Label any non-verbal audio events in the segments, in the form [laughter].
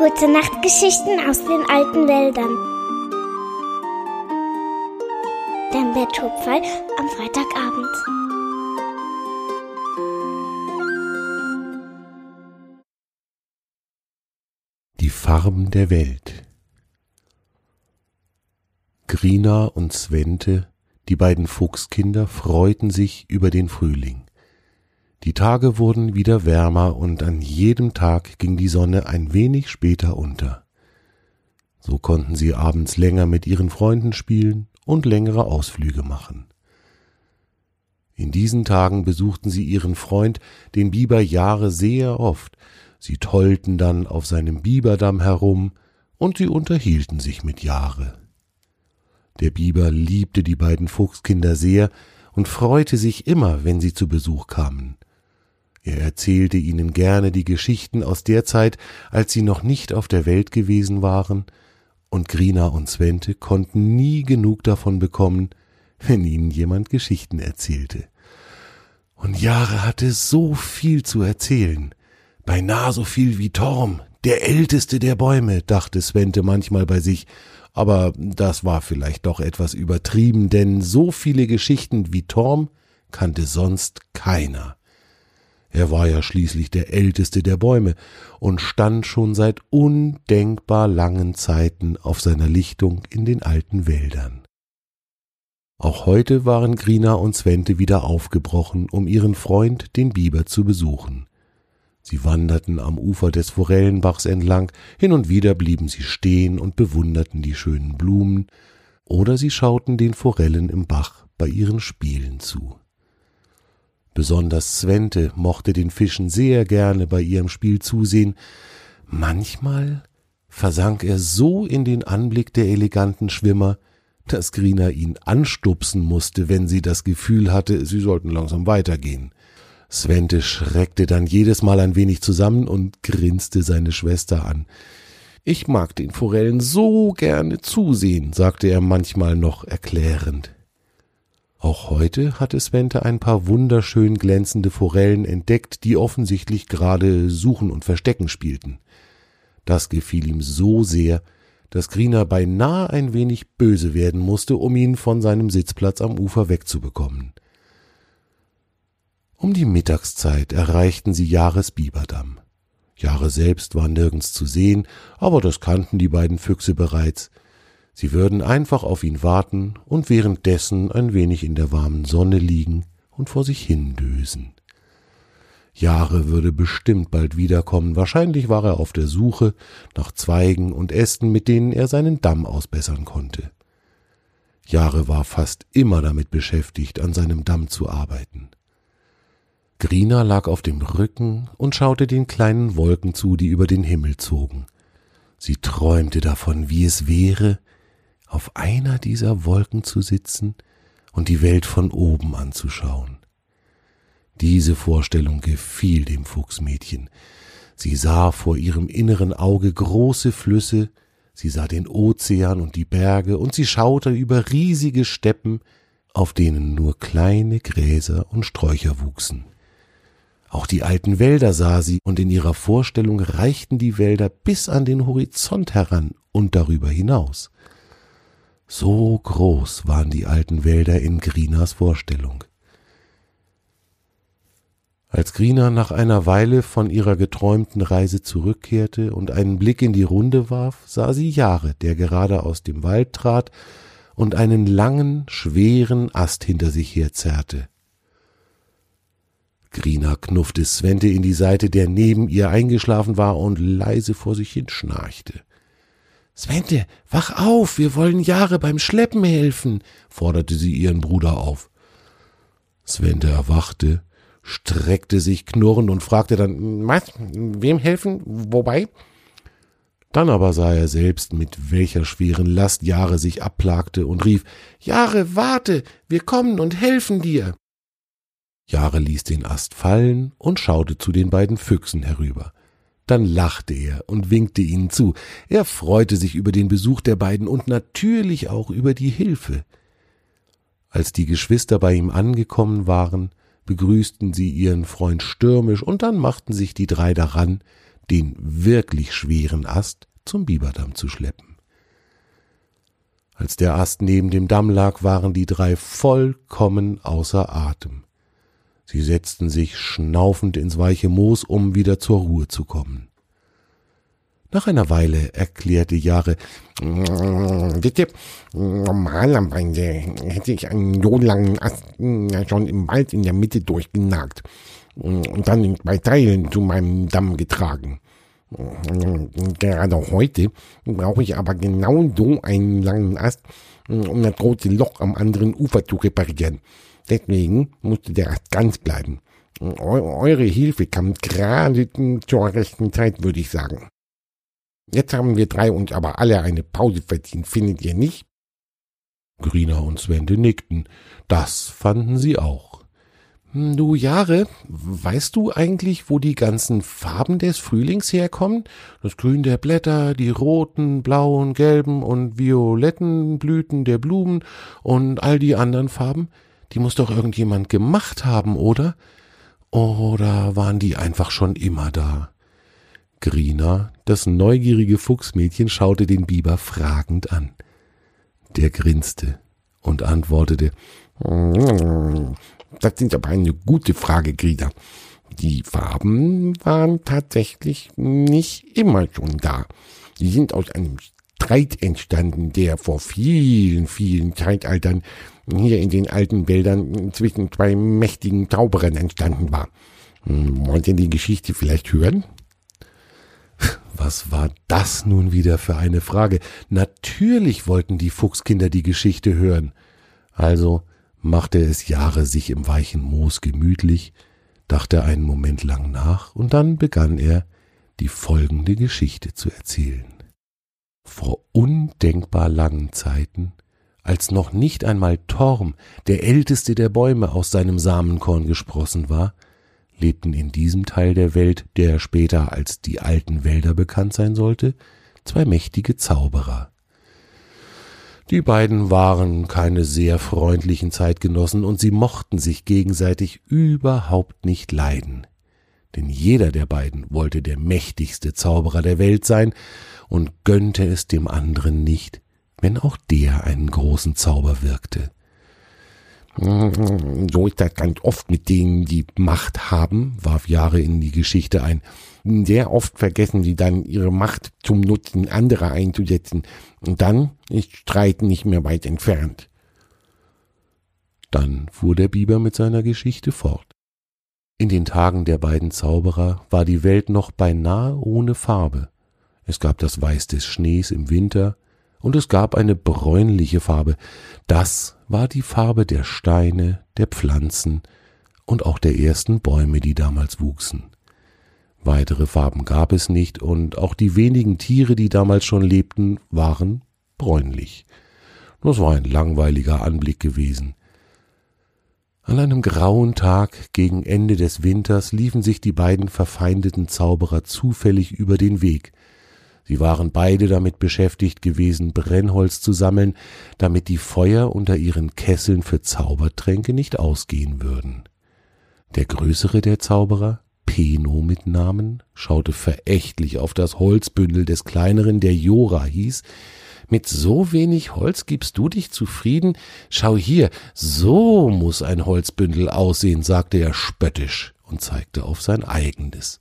Gute Nachtgeschichten aus den alten Wäldern. Der Betthupferl am Freitagabend. Die Farben der Welt. Grina und Svente, die beiden Fuchskinder, freuten sich über den Frühling. Die Tage wurden wieder wärmer und an jedem Tag ging die Sonne ein wenig später unter. So konnten sie abends länger mit ihren Freunden spielen und längere Ausflüge machen. In diesen Tagen besuchten sie ihren Freund, den Biber Jahre, sehr oft. Sie tollten dann auf seinem Biberdamm herum und sie unterhielten sich mit Jahre. Der Biber liebte die beiden Fuchskinder sehr und freute sich immer, wenn sie zu Besuch kamen. Er erzählte ihnen gerne die Geschichten aus der Zeit, als sie noch nicht auf der Welt gewesen waren, und Grina und Svente konnten nie genug davon bekommen, wenn ihnen jemand Geschichten erzählte. Und Jahre hatte so viel zu erzählen, beinahe so viel wie Torm, der älteste der Bäume, dachte Svente manchmal bei sich, aber das war vielleicht doch etwas übertrieben, denn so viele Geschichten wie Torm kannte sonst keiner. Er war ja schließlich der älteste der Bäume und stand schon seit undenkbar langen Zeiten auf seiner Lichtung in den alten Wäldern. Auch heute waren Grina und Svente wieder aufgebrochen, um ihren Freund, den Biber, zu besuchen. Sie wanderten am Ufer des Forellenbachs entlang, hin und wieder blieben sie stehen und bewunderten die schönen Blumen, oder sie schauten den Forellen im Bach bei ihren Spielen zu. Besonders Svente mochte den Fischen sehr gerne bei ihrem Spiel zusehen. Manchmal versank er so in den Anblick der eleganten Schwimmer, dass Grina ihn anstupsen musste, wenn sie das Gefühl hatte, sie sollten langsam weitergehen. Svente schreckte dann jedes Mal ein wenig zusammen und grinste seine Schwester an. Ich mag den Forellen so gerne zusehen, sagte er manchmal noch erklärend. Auch heute hatte Svente ein paar wunderschön glänzende Forellen entdeckt, die offensichtlich gerade Suchen und Verstecken spielten. Das gefiel ihm so sehr, dass Grina beinahe ein wenig böse werden musste, um ihn von seinem Sitzplatz am Ufer wegzubekommen. Um die Mittagszeit erreichten sie Jahres Biberdamm. Jahre selbst war nirgends zu sehen, aber das kannten die beiden Füchse bereits. Sie würden einfach auf ihn warten und währenddessen ein wenig in der warmen Sonne liegen und vor sich hindösen. Jahre würde bestimmt bald wiederkommen, wahrscheinlich war er auf der Suche nach Zweigen und Ästen, mit denen er seinen Damm ausbessern konnte. Jahre war fast immer damit beschäftigt, an seinem Damm zu arbeiten. Grina lag auf dem Rücken und schaute den kleinen Wolken zu, die über den Himmel zogen. Sie träumte davon, wie es wäre, auf einer dieser Wolken zu sitzen und die Welt von oben anzuschauen. Diese Vorstellung gefiel dem Fuchsmädchen. Sie sah vor ihrem inneren Auge große Flüsse, sie sah den Ozean und die Berge, und sie schaute über riesige Steppen, auf denen nur kleine Gräser und Sträucher wuchsen. Auch die alten Wälder sah sie, und in ihrer Vorstellung reichten die Wälder bis an den Horizont heran und darüber hinaus. So groß waren die alten Wälder in Grinas Vorstellung. Als Grina nach einer Weile von ihrer geträumten Reise zurückkehrte und einen Blick in die Runde warf, sah sie Jahre, der gerade aus dem Wald trat und einen langen, schweren Ast hinter sich herzerrte. Grina knuffte Svente in die Seite, der neben ihr eingeschlafen war und leise vor sich hin schnarchte. Svente, wach auf, wir wollen Jahre beim Schleppen helfen, forderte sie ihren Bruder auf. Svente erwachte, streckte sich knurrend und fragte dann, was, wem helfen, wobei? Dann aber sah er selbst, mit welcher schweren Last Jahre sich abplagte und rief, Jahre, warte, wir kommen und helfen dir. Jahre ließ den Ast fallen und schaute zu den beiden Füchsen herüber. Dann lachte er und winkte ihnen zu. Er freute sich über den Besuch der beiden und natürlich auch über die Hilfe. Als die Geschwister bei ihm angekommen waren, begrüßten sie ihren Freund stürmisch, und dann machten sich die drei daran, den wirklich schweren Ast zum Biberdamm zu schleppen. Als der Ast neben dem Damm lag, waren die drei vollkommen außer Atem. Sie setzten sich schnaufend ins weiche Moos, um wieder zur Ruhe zu kommen. Nach einer Weile erklärte Jahre, Bitte, normalerweise hätte ich einen so langen Ast schon im Wald in der Mitte durchgenagt und dann in zwei Teilen zu meinem Damm getragen. Gerade heute brauche ich aber genau so einen langen Ast, um das große Loch am anderen Ufer zu reparieren. Deswegen musste der Ast ganz bleiben. eure Hilfe kam gerade zur rechten Zeit, würde ich sagen. Jetzt haben wir drei uns aber alle eine Pause verdient, findet ihr nicht? Grina und Svende nickten. Das fanden sie auch. Hm, du Jahre, weißt du eigentlich, wo die ganzen Farben des Frühlings herkommen? Das Grün der Blätter, die roten, blauen, gelben und violetten Blüten der Blumen und all die anderen Farben? Die muss doch irgendjemand gemacht haben, oder? Oder waren die einfach schon immer da? Grina, das neugierige Fuchsmädchen, schaute den Biber fragend an. Der grinste und antwortete, das ist aber eine gute Frage, Grina. Die Farben waren tatsächlich nicht immer schon da. Sie sind aus einem Streit entstanden, der vor vielen, vielen Zeitaltern hier in den alten Wäldern zwischen zwei mächtigen Zauberern entstanden war. Hm, wollt ihr die Geschichte vielleicht hören? [laughs] Was war das nun wieder für eine Frage? Natürlich wollten die Fuchskinder die Geschichte hören. Also machte es Jahre sich im weichen Moos gemütlich, dachte einen Moment lang nach, und dann begann er, die folgende Geschichte zu erzählen. Vor undenkbar langen Zeiten, als noch nicht einmal Torm, der älteste der Bäume, aus seinem Samenkorn gesprossen war, lebten in diesem Teil der Welt, der später als die alten Wälder bekannt sein sollte, zwei mächtige Zauberer. Die beiden waren keine sehr freundlichen Zeitgenossen und sie mochten sich gegenseitig überhaupt nicht leiden. Denn jeder der beiden wollte der mächtigste Zauberer der Welt sein und gönnte es dem anderen nicht, wenn auch der einen großen Zauber wirkte. So ist das ganz oft mit denen, die Macht haben, warf Jahre in die Geschichte ein. Sehr oft vergessen sie dann, ihre Macht zum Nutzen anderer einzusetzen. Und dann ist Streiten nicht mehr weit entfernt. Dann fuhr der Biber mit seiner Geschichte fort. In den Tagen der beiden Zauberer war die Welt noch beinahe ohne Farbe. Es gab das Weiß des Schnees im Winter, und es gab eine bräunliche Farbe. Das war die Farbe der Steine, der Pflanzen und auch der ersten Bäume, die damals wuchsen. Weitere Farben gab es nicht, und auch die wenigen Tiere, die damals schon lebten, waren bräunlich. Das war ein langweiliger Anblick gewesen. An einem grauen Tag gegen Ende des Winters liefen sich die beiden verfeindeten Zauberer zufällig über den Weg, Sie waren beide damit beschäftigt gewesen, Brennholz zu sammeln, damit die Feuer unter ihren Kesseln für Zaubertränke nicht ausgehen würden. Der größere der Zauberer, Peno mit Namen, schaute verächtlich auf das Holzbündel des kleineren, der Jora hieß. Mit so wenig Holz gibst du dich zufrieden? Schau hier, so muss ein Holzbündel aussehen, sagte er spöttisch und zeigte auf sein eigenes.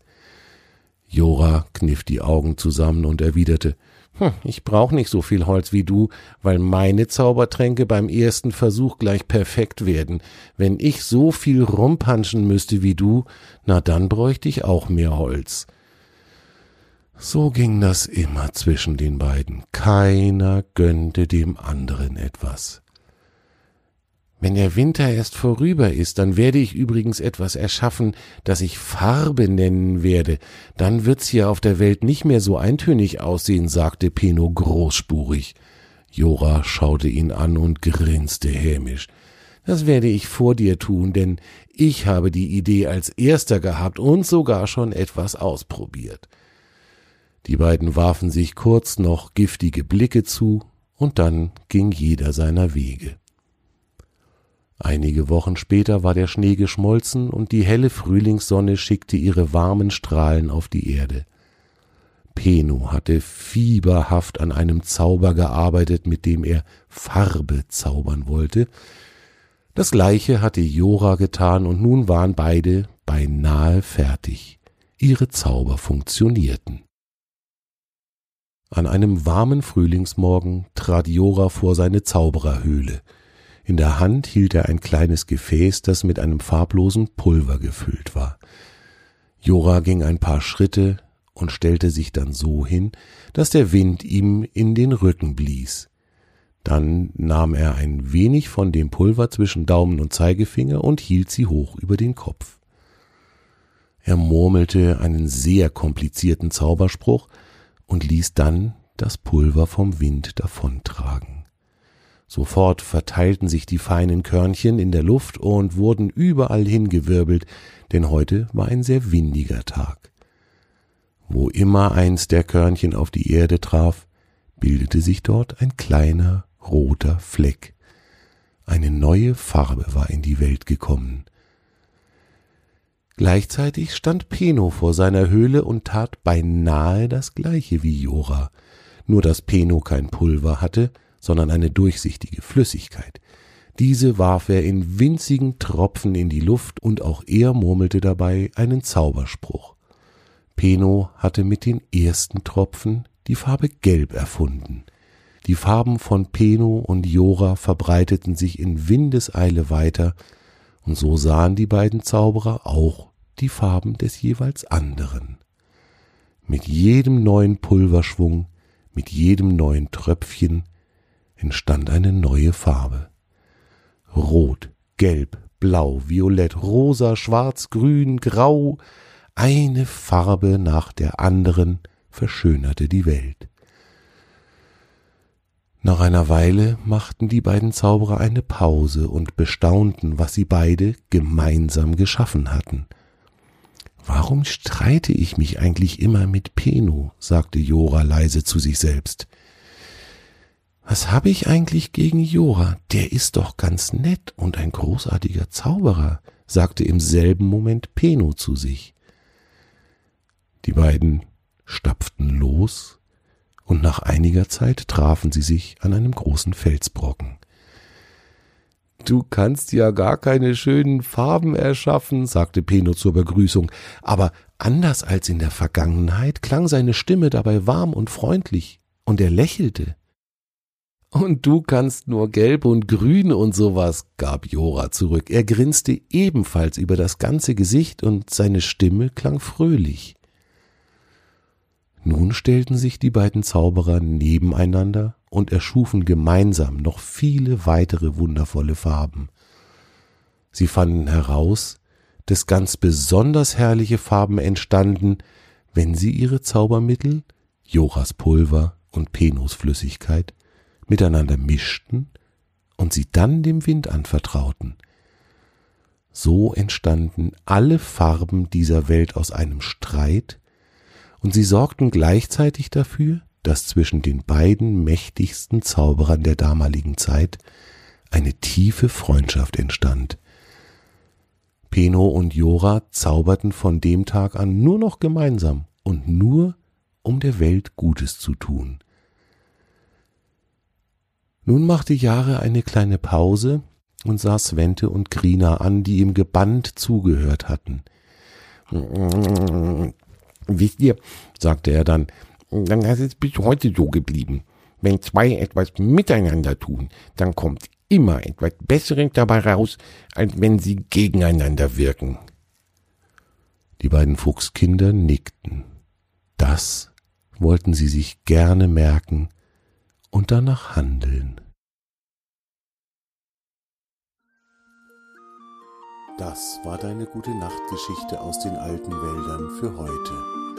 Jora kniff die Augen zusammen und erwiderte hm, Ich brauch nicht so viel Holz wie du, weil meine Zaubertränke beim ersten Versuch gleich perfekt werden. Wenn ich so viel rumpanschen müsste wie du, na dann bräuchte ich auch mehr Holz. So ging das immer zwischen den beiden. Keiner gönnte dem anderen etwas. Wenn der Winter erst vorüber ist, dann werde ich übrigens etwas erschaffen, das ich Farbe nennen werde. Dann wird's hier auf der Welt nicht mehr so eintönig aussehen, sagte Peno großspurig. Jora schaute ihn an und grinste hämisch. Das werde ich vor dir tun, denn ich habe die Idee als erster gehabt und sogar schon etwas ausprobiert. Die beiden warfen sich kurz noch giftige Blicke zu, und dann ging jeder seiner Wege. Einige Wochen später war der Schnee geschmolzen und die helle Frühlingssonne schickte ihre warmen Strahlen auf die Erde. Peno hatte fieberhaft an einem Zauber gearbeitet, mit dem er Farbe zaubern wollte. Das gleiche hatte Jora getan, und nun waren beide beinahe fertig. Ihre Zauber funktionierten. An einem warmen Frühlingsmorgen trat Jora vor seine Zaubererhöhle. In der Hand hielt er ein kleines Gefäß, das mit einem farblosen Pulver gefüllt war. Jora ging ein paar Schritte und stellte sich dann so hin, dass der Wind ihm in den Rücken blies. Dann nahm er ein wenig von dem Pulver zwischen Daumen und Zeigefinger und hielt sie hoch über den Kopf. Er murmelte einen sehr komplizierten Zauberspruch, und ließ dann das Pulver vom Wind davontragen. Sofort verteilten sich die feinen Körnchen in der Luft und wurden überall hingewirbelt, denn heute war ein sehr windiger Tag. Wo immer eins der Körnchen auf die Erde traf, bildete sich dort ein kleiner roter Fleck. Eine neue Farbe war in die Welt gekommen. Gleichzeitig stand Peno vor seiner Höhle und tat beinahe das gleiche wie Jora, nur dass Peno kein Pulver hatte, sondern eine durchsichtige Flüssigkeit. Diese warf er in winzigen Tropfen in die Luft und auch er murmelte dabei einen Zauberspruch. Peno hatte mit den ersten Tropfen die Farbe Gelb erfunden. Die Farben von Peno und Jora verbreiteten sich in Windeseile weiter, und so sahen die beiden Zauberer auch die Farben des jeweils anderen. Mit jedem neuen Pulverschwung, mit jedem neuen Tröpfchen entstand eine neue Farbe. Rot, gelb, blau, violett, rosa, schwarz, grün, grau, eine Farbe nach der anderen verschönerte die Welt. Nach einer Weile machten die beiden Zauberer eine Pause und bestaunten, was sie beide gemeinsam geschaffen hatten – Warum streite ich mich eigentlich immer mit Peno? sagte Jora leise zu sich selbst. Was habe ich eigentlich gegen Jora? Der ist doch ganz nett und ein großartiger Zauberer, sagte im selben Moment Peno zu sich. Die beiden stapften los, und nach einiger Zeit trafen sie sich an einem großen Felsbrocken. Du kannst ja gar keine schönen Farben erschaffen, sagte Peno zur Begrüßung, aber anders als in der Vergangenheit klang seine Stimme dabei warm und freundlich, und er lächelte. Und du kannst nur gelb und grün und sowas, gab Jora zurück. Er grinste ebenfalls über das ganze Gesicht und seine Stimme klang fröhlich. Nun stellten sich die beiden Zauberer nebeneinander und erschufen gemeinsam noch viele weitere wundervolle Farben. Sie fanden heraus, dass ganz besonders herrliche Farben entstanden, wenn sie ihre Zaubermittel, Joras Pulver und Penos Flüssigkeit, miteinander mischten und sie dann dem Wind anvertrauten. So entstanden alle Farben dieser Welt aus einem Streit, und sie sorgten gleichzeitig dafür, dass zwischen den beiden mächtigsten Zauberern der damaligen Zeit eine tiefe Freundschaft entstand. Peno und Jora zauberten von dem Tag an nur noch gemeinsam und nur um der Welt Gutes zu tun. Nun machte Jahre eine kleine Pause und sah Svente und Krina an, die ihm gebannt zugehört hatten. Wisst ihr, sagte er dann, dann ist es bis heute so geblieben. Wenn zwei etwas miteinander tun, dann kommt immer etwas Besseres dabei raus, als wenn sie gegeneinander wirken. Die beiden Fuchskinder nickten. Das wollten sie sich gerne merken und danach handeln. Das war deine gute Nachtgeschichte aus den alten Wäldern für heute.